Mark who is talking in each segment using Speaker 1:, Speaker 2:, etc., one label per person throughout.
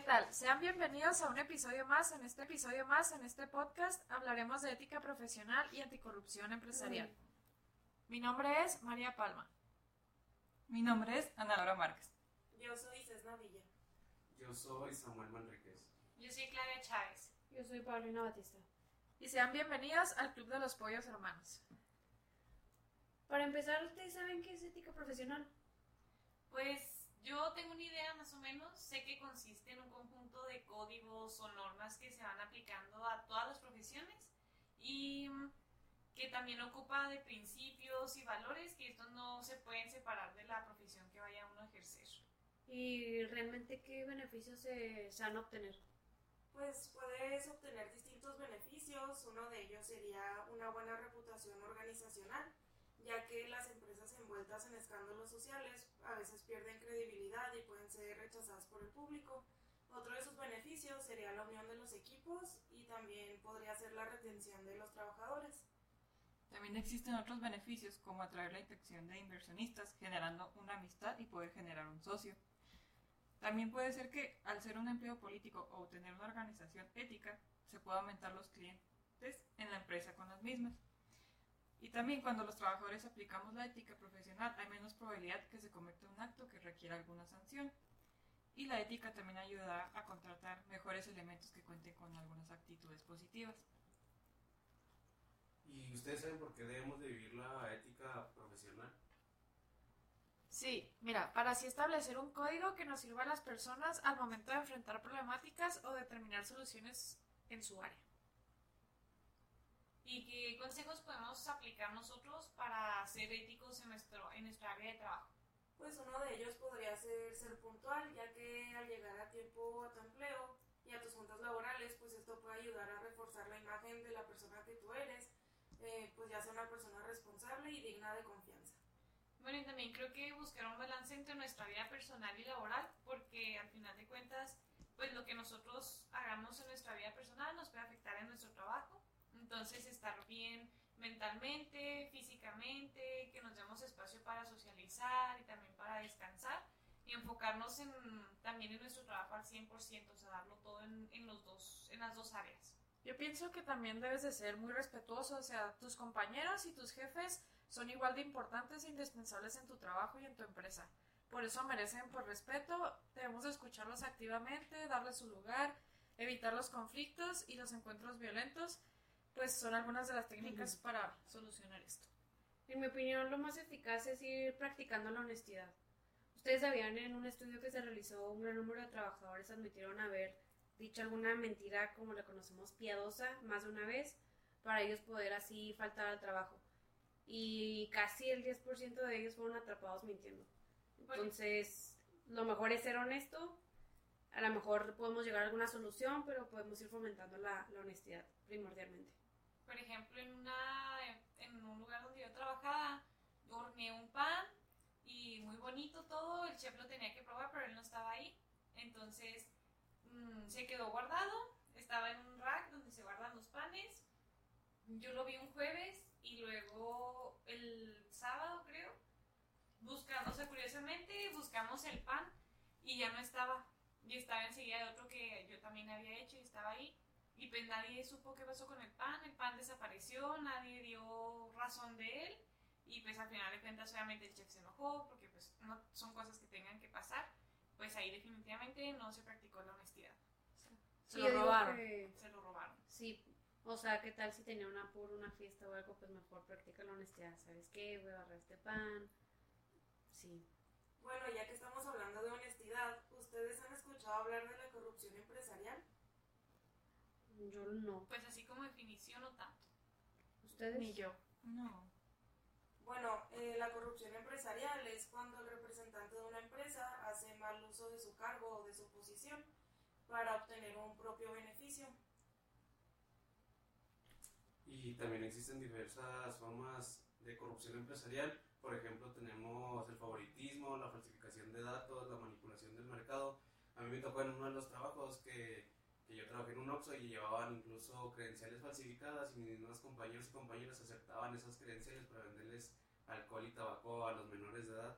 Speaker 1: tal? Sean bienvenidos a un episodio más. En este episodio más, en este podcast, hablaremos de ética profesional y anticorrupción empresarial. Mi nombre es María Palma.
Speaker 2: Mi nombre es Ana Laura Márquez.
Speaker 3: Yo soy Cesna Villa.
Speaker 4: Yo soy Samuel Manríquez.
Speaker 5: Yo soy Claudia Chávez.
Speaker 6: Yo soy Paulina Batista.
Speaker 1: Y sean bienvenidos al Club de los Pollos Hermanos.
Speaker 6: Para empezar, ¿ustedes saben qué es ética profesional?
Speaker 5: Pues yo tengo una idea más o menos. Sé que consiste en un conjunto de códigos o normas que se van aplicando a todas las profesiones y que también ocupa de principios y valores que estos no se pueden separar de la profesión que vaya uno a ejercer.
Speaker 6: ¿Y realmente qué beneficios se, se van a obtener?
Speaker 3: Pues puedes obtener distintos beneficios. Uno de ellos sería una buena reputación organizacional, ya que las empresas envueltas en escándalos sociales a veces pierden credibilidad y pueden ser rechazadas por el público. Otro de sus beneficios sería la unión de los equipos y también podría ser la retención de los trabajadores.
Speaker 2: También existen otros beneficios como atraer la atención de inversionistas, generando una amistad y poder generar un socio. También puede ser que al ser un empleo político o tener una organización ética, se pueda aumentar los clientes en la empresa con las mismas. Y también cuando los trabajadores aplicamos la ética profesional hay menos probabilidad que se cometa un acto que requiera alguna sanción. Y la ética también ayudará a contratar mejores elementos que cuenten con algunas actitudes positivas.
Speaker 4: ¿Y ustedes saben por qué debemos de vivir la ética profesional?
Speaker 1: Sí, mira, para así establecer un código que nos sirva a las personas al momento de enfrentar problemáticas o determinar soluciones en su área.
Speaker 5: ¿Y qué consejos podemos aplicar nosotros para ser éticos en, nuestro, en nuestra área de trabajo?
Speaker 3: Pues uno de ellos podría ser ser puntual, ya que al llegar a tiempo a tu empleo y a tus juntas laborales, pues esto puede ayudar a reforzar la imagen de la persona que tú eres, eh, pues ya sea una persona responsable y digna de confianza.
Speaker 5: Bueno, y también creo que buscar un balance entre nuestra vida personal y laboral, porque al final de cuentas, pues lo que nosotros hagamos en nuestra vida personal nos puede afectar en nuestro trabajo. Entonces, estar bien mentalmente, físicamente, que nos demos espacio para socializar y también para descansar y enfocarnos en, también en nuestro trabajo al 100%, o sea, darlo todo en, en, los dos, en las dos áreas.
Speaker 1: Yo pienso que también debes de ser muy respetuoso, o sea, tus compañeros y tus jefes son igual de importantes e indispensables en tu trabajo y en tu empresa. Por eso merecen por respeto, debemos escucharlos activamente, darles su lugar, evitar los conflictos y los encuentros violentos, pues son algunas de las técnicas para solucionar esto.
Speaker 6: En mi opinión, lo más eficaz es ir practicando la honestidad. Ustedes sabían en un estudio que se realizó, un gran número de trabajadores admitieron haber dicho alguna mentira, como la conocemos, piadosa, más de una vez, para ellos poder así faltar al trabajo y casi el 10% de ellos fueron atrapados mintiendo. Entonces, lo mejor es ser honesto. A lo mejor podemos llegar a alguna solución, pero podemos ir fomentando la, la honestidad primordialmente.
Speaker 5: Por ejemplo, en, una, en un lugar donde yo trabajaba, yo horneé un pan y muy bonito todo, el chef lo tenía que probar, pero él no estaba ahí. Entonces, mmm, se quedó guardado, estaba en un rack donde se guardan los panes. Yo lo vi un jueves y luego el sábado, creo, buscando, curiosamente, buscamos el pan y ya no estaba. Y estaba enseguida de otro que yo también había hecho y estaba ahí. Y pues nadie supo qué pasó con el pan, el pan desapareció, nadie dio razón de él. Y pues al final de cuentas obviamente el chef se enojó porque pues no son cosas que tengan que pasar. Pues ahí definitivamente no se practicó la honestidad.
Speaker 1: Se sí, lo robaron.
Speaker 6: Que...
Speaker 5: Se lo robaron.
Speaker 6: Sí, o sea, ¿qué tal si tenía una por una fiesta o algo? Pues mejor practica la honestidad. ¿Sabes qué? Voy a agarrar este pan. Sí.
Speaker 3: Bueno, ya que estamos hablando de honestidad, ¿ustedes han escuchado hablar de la corrupción empresarial?
Speaker 6: Yo no.
Speaker 5: Pues así como definición no tanto.
Speaker 6: ¿Ustedes?
Speaker 1: Ni yo.
Speaker 2: No.
Speaker 3: Bueno, eh, la corrupción empresarial es cuando el representante de una empresa hace mal uso de su cargo o de su posición para obtener un propio beneficio.
Speaker 4: Y también existen diversas formas de corrupción empresarial. Por ejemplo, tenemos el favoritismo, la falsificación de datos, la manipulación del mercado. A mí me tocó en uno de los trabajos que, que yo trabajé en un Oxxo y llevaban incluso credenciales falsificadas y mis mismos compañeros y compañeras aceptaban esas credenciales para venderles alcohol y tabaco a los menores de edad.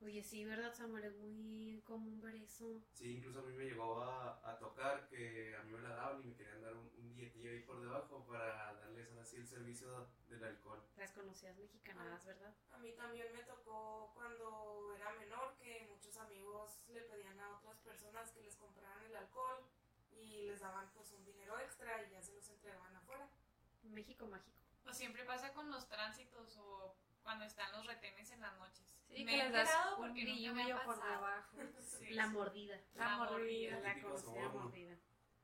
Speaker 6: Oye, sí, ¿verdad, Samuel? Es muy común ver eso.
Speaker 4: Sí, incluso a mí me llegó a, a tocar que a mí me la daban y me querían dar un, un billetillo ahí por debajo para darles ahora sí el servicio del alcohol.
Speaker 6: Las conocidas mexicanadas, ¿verdad?
Speaker 3: A mí también me tocó cuando era menor que muchos amigos le pedían a otras personas que les compraran el alcohol y les daban pues un dinero extra y ya se los entregaban afuera.
Speaker 6: México mágico.
Speaker 5: O siempre pasa con los tránsitos o cuando están los retenes en las noches.
Speaker 1: Sí,
Speaker 5: Me
Speaker 1: que
Speaker 5: he
Speaker 1: les das
Speaker 5: enterado
Speaker 1: un brillo por
Speaker 5: pasado.
Speaker 1: debajo.
Speaker 5: Sí.
Speaker 6: La mordida.
Speaker 1: La
Speaker 5: La
Speaker 1: mordida.
Speaker 5: mordida.
Speaker 6: La conocida mordida.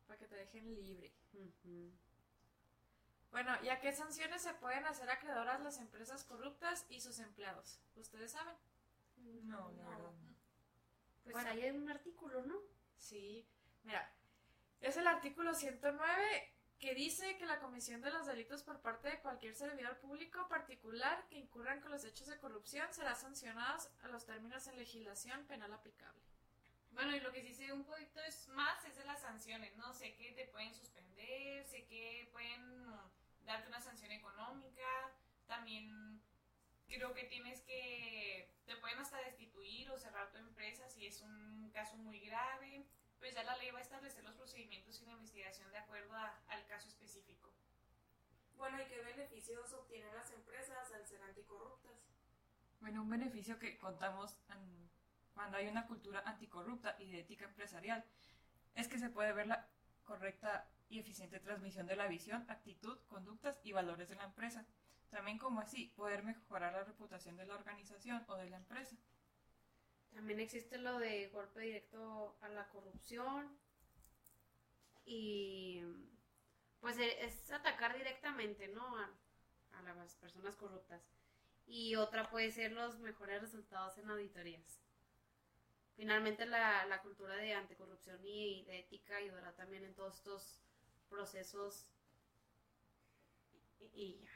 Speaker 1: Para que te dejen libre. Bueno, ¿y a qué sanciones se pueden hacer acreedoras las empresas corruptas y sus empleados? ¿Ustedes saben?
Speaker 2: No, la verdad. no.
Speaker 6: Pues
Speaker 1: Bueno.
Speaker 6: ahí hay un artículo, ¿no?
Speaker 1: Sí. Mira, es el artículo 109 que dice que la comisión de los delitos por parte de cualquier servidor público particular que incurran con los hechos de corrupción será sancionados a los términos en legislación penal aplicable.
Speaker 5: Bueno, y lo que sí sé un poquito es más es de las sanciones, ¿no? Sé que te pueden suspender, sé que pueden darte una sanción económica, también creo que tienes que, te pueden hasta destituir o cerrar tu empresa si es un caso muy grave, pues ya la ley va a establecer los procedimientos y la investigación de acuerdo a- al caso específico.
Speaker 3: Bueno, ¿y qué beneficios obtienen las empresas al ser anticorruptas?
Speaker 2: Bueno, un beneficio que contamos an- cuando hay una cultura anticorrupta y de ética empresarial es que se puede ver la correcta y eficiente transmisión de la visión, actitud, conductas y valores de la empresa. También como así poder mejorar la reputación de la organización o de la empresa.
Speaker 6: También existe lo de golpe directo a la corrupción. Y pues e- es atacar directamente, ¿no? A, a las personas corruptas. Y otra puede ser los mejores resultados en auditorías. Finalmente la, la cultura de anticorrupción y de ética ayudará también en todos estos procesos. Y, y ya.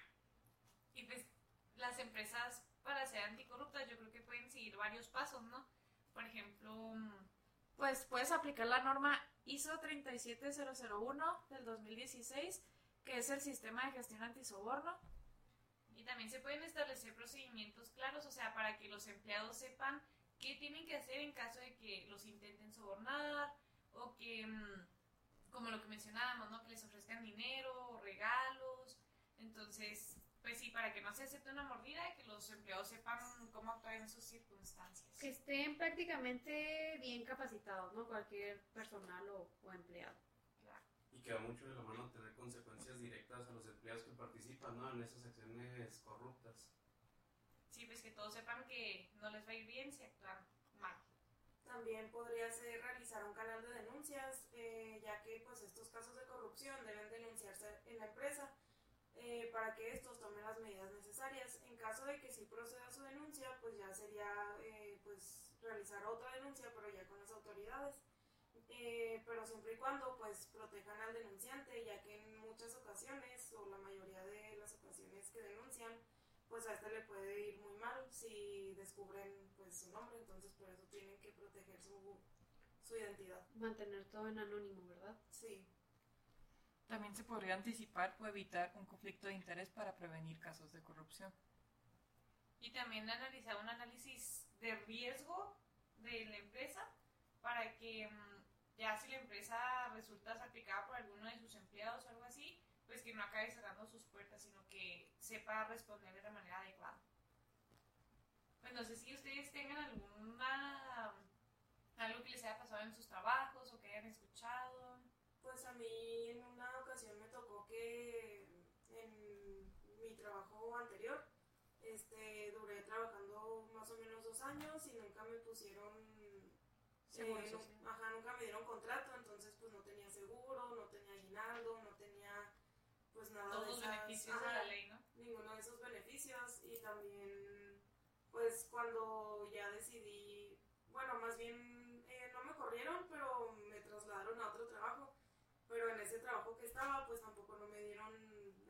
Speaker 5: Y pues las empresas para ser anticorruptas yo creo que pueden seguir varios pasos, ¿no? Por ejemplo,
Speaker 1: Pues puedes aplicar la norma ISO 37001 del 2016, que es el sistema de gestión antisoborno.
Speaker 5: Y también se pueden establecer procedimientos claros, o sea, para que los empleados sepan qué tienen que hacer en caso de que los intenten sobornar o que, mm, como lo que mencionábamos, ¿no? Que les ofrezcan dinero o regalos. Entonces, pues sí, para que no se acepte una mordida, que los empleados sepan cómo actuar en esas circunstancias.
Speaker 6: Que estén prácticamente bien capacitados, ¿no? Cualquier personal o, o empleado.
Speaker 5: Claro.
Speaker 4: Y que va mucho de la mano tener consecuencias directas a los empleados que participan ¿no? en esas acciones corruptas.
Speaker 5: Sí, pues que todos sepan que no les va a ir bien si actúan mal.
Speaker 3: También podría ser realizar un canal de denuncias, eh, ya que pues estos casos de corrupción deben denunciarse en la empresa eh, para que estos tomen las medidas necesarias. En caso de que sí proceda su denuncia, pues ya sería eh, pues realizar otra denuncia, pero ya con las autoridades. Eh, pero siempre y cuando pues protejan al denunciante, ya que en muchas ocasiones o la mayoría de las ocasiones que denuncian, pues a este le puede ir muy mal si descubren pues su nombre, entonces por eso tienen que proteger su, su identidad.
Speaker 6: Mantener todo en anónimo, ¿verdad?
Speaker 3: Sí,
Speaker 2: También se podría anticipar o evitar un conflicto de interés para prevenir casos de corrupción.
Speaker 5: Y también analizar un análisis de riesgo de la empresa para que mm, ya si la empresa resulta salpicada por alguno de sus empleados o algo así, pues que no acabe cerrando sus puertas, sino que sepa responder de la manera adecuada. Pues no sé si ustedes tengan alguna algo que les haya pasado en sus trabajos o que hayan escuchado.
Speaker 3: Pues a mí en una ocasión me tocó que en mi trabajo anterior este, duré trabajando más o menos dos años y nunca me pusieron
Speaker 1: Seguro
Speaker 3: eh, nu- ajá, nunca me dieron contrato, entonces pues no tenía seguro, no tenía aguinaldo, no tenía pues nada
Speaker 5: Todos
Speaker 3: de
Speaker 5: los
Speaker 3: esas-
Speaker 5: beneficios de la ley, ¿no?
Speaker 3: ninguno de esos beneficios y también pues cuando ya decidí bueno más bien eh, no me corrieron pero me trasladaron a otro trabajo pero en ese trabajo que estaba pues tampoco no me dieron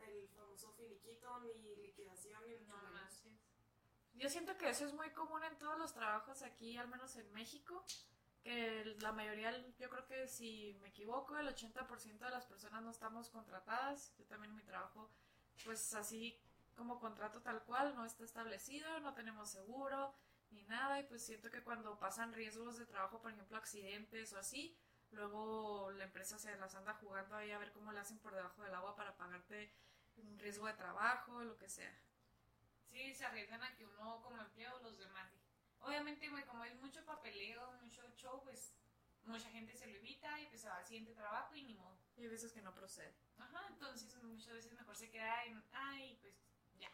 Speaker 3: el famoso finiquito ni liquidación ni mucho
Speaker 5: No
Speaker 3: menos.
Speaker 5: manches.
Speaker 1: Yo siento que eso es muy común en todos los trabajos aquí, al menos en México, que la mayoría, yo creo que si me equivoco, el 80% de las personas no estamos contratadas. Yo también en mi trabajo, pues así como contrato tal cual, no está establecido, no tenemos seguro, ni nada. Y pues siento que cuando pasan riesgos de trabajo, por ejemplo, accidentes o así, luego la empresa se las anda jugando ahí a ver cómo le hacen por debajo del agua para pagarte un riesgo de trabajo, lo que sea.
Speaker 5: Sí, se arriesgan a que uno como empleado los demande. Obviamente, güey, como hay mucho papeleo, mucho show, pues mucha gente se lo evita y pues se va al siguiente trabajo y ni modo.
Speaker 1: Y hay veces que no procede.
Speaker 5: Ajá, entonces muchas veces mejor se queda en, ay, pues ya.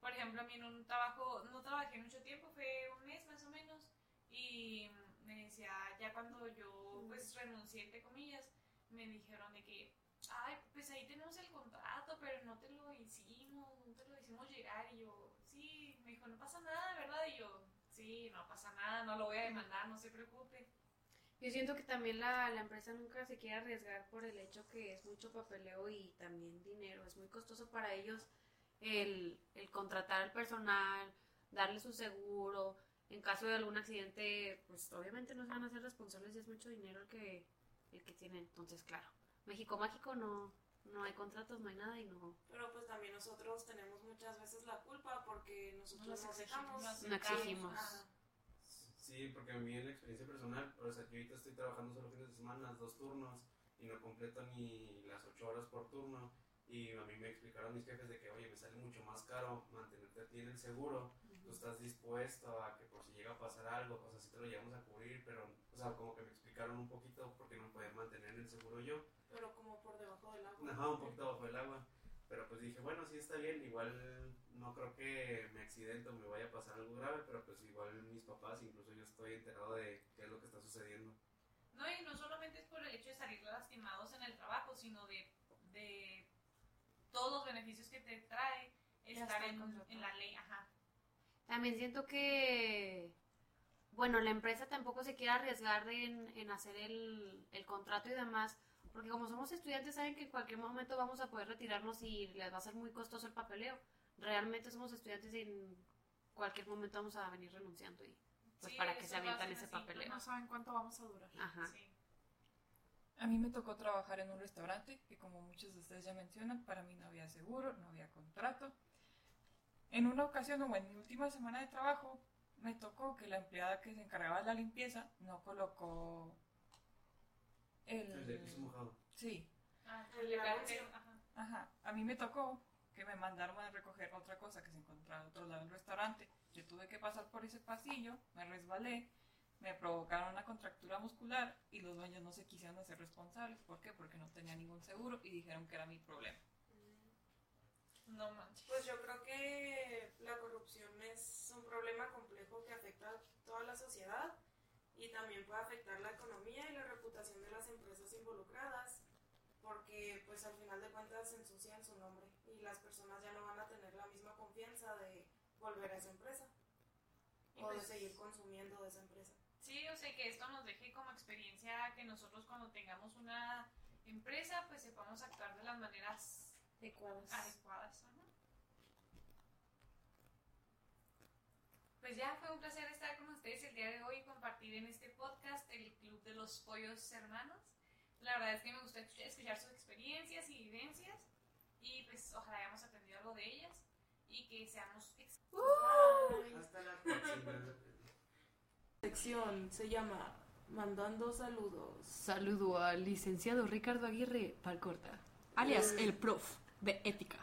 Speaker 5: Por ejemplo, a mí en un trabajo, no trabajé mucho tiempo, fue un mes más o menos, y cuando yo pues renuncié, entre comillas, me dijeron de que, ay, pues ahí tenemos el contrato, pero no te lo hicimos, no te lo hicimos llegar, y yo, sí, me dijo, no pasa nada, ¿verdad? Y yo, sí, no pasa nada, no lo voy a demandar, no se preocupe.
Speaker 6: Yo siento que también la, la empresa nunca se quiere arriesgar por el hecho que es mucho papeleo y también dinero. Es muy costoso para ellos el, el contratar al personal, darle su seguro. En caso de algún accidente, pues obviamente no se van a hacer responsables y es mucho dinero el que, el que tienen. Entonces, claro, México Mágico no, no hay contratos, no hay nada y no,
Speaker 3: Pero pues también nosotros tenemos muchas veces la culpa porque nosotros
Speaker 1: Nos
Speaker 3: dejamos.
Speaker 6: no exigimos.
Speaker 4: Sí, porque a mí en la experiencia personal, o sea, yo ahorita estoy trabajando solo fines de semana, dos turnos, y no completo ni las ocho horas por turno. Y a mí me explicaron mis jefes de que, oye, me sale mucho más caro mantenerte a ti en el seguro. Tú estás dispuesto a que por si llega a pasar algo, pues así te lo llevamos a cubrir, pero, o sea, como que me explicaron un poquito porque no podía mantener en el seguro yo.
Speaker 3: Pero como por debajo del agua.
Speaker 4: Ajá, un poquito bajo el agua. Pero pues dije, bueno, sí está bien, igual no creo que me accidente o me vaya a pasar algo grave, pero pues igual mis papás, incluso yo estoy enterado de qué es lo que está sucediendo.
Speaker 5: No, y no solamente es por el hecho de salir lastimados en el trabajo, sino de, de todos los beneficios que te trae estar en, en la ley, ajá.
Speaker 6: También siento que, bueno, la empresa tampoco se quiere arriesgar en, en hacer el, el contrato y demás, porque como somos estudiantes saben que en cualquier momento vamos a poder retirarnos y les va a ser muy costoso el papeleo. Realmente somos estudiantes y en cualquier momento vamos a venir renunciando y pues
Speaker 5: Sí,
Speaker 6: para que se avientan ese
Speaker 5: así,
Speaker 6: papeleo.
Speaker 1: No saben cuánto vamos a durar.
Speaker 6: Ajá.
Speaker 5: Sí.
Speaker 2: A mí me tocó trabajar en un restaurante que como muchos de ustedes ya mencionan, para mí no había seguro, no había contrato. En una ocasión, o en mi última semana de trabajo, me tocó que la empleada que se encargaba de la limpieza no colocó el...
Speaker 4: El de piso mojado.
Speaker 2: Sí,
Speaker 5: Ah,
Speaker 3: El
Speaker 5: ajá.
Speaker 2: Ajá, a mí me tocó que me mandaron a recoger otra cosa que se encontraba a otro lado del restaurante. Yo tuve que pasar por ese pasillo, me resbalé, me provocaron una contractura muscular y los dueños no se quisieron hacer responsables. ¿Por qué? Porque no tenía ningún seguro y dijeron que era mi problema.
Speaker 5: No manches.
Speaker 3: Pues yo creo que la corrupción es un problema complejo que afecta a toda la sociedad y también puede afectar la economía y la reputación de las empresas involucradas porque pues al final de cuentas ensucian su nombre y las personas ya no van a tener la misma confianza de volver a esa empresa
Speaker 5: Y
Speaker 3: o de
Speaker 5: pues-
Speaker 3: seguir consumiendo de esa empresa.
Speaker 5: Sí, o sea que esto nos deje como experiencia que nosotros cuando tengamos una empresa pues sepamos actuar de las maneras
Speaker 6: Adecuadas.
Speaker 5: adecuadas. ajá. Pues ya fue un placer estar con ustedes el día de hoy y compartir en este podcast el Club de los Pollos Hermanos. La verdad es que me gustó escuchar- sus experiencias y vivencias y pues ojalá hayamos aprendido algo de ellas y que seamos ex-
Speaker 4: Hasta la próxima.
Speaker 3: sección se llama Mandando Saludos.
Speaker 6: Saludo al licenciado Ricardo Aguirre Palcorta, alias el prof de ética,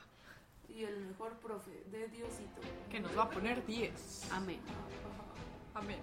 Speaker 3: Y el mejor profe de Diosito.
Speaker 2: Que nos va a poner 10.
Speaker 6: amén.
Speaker 2: Amén.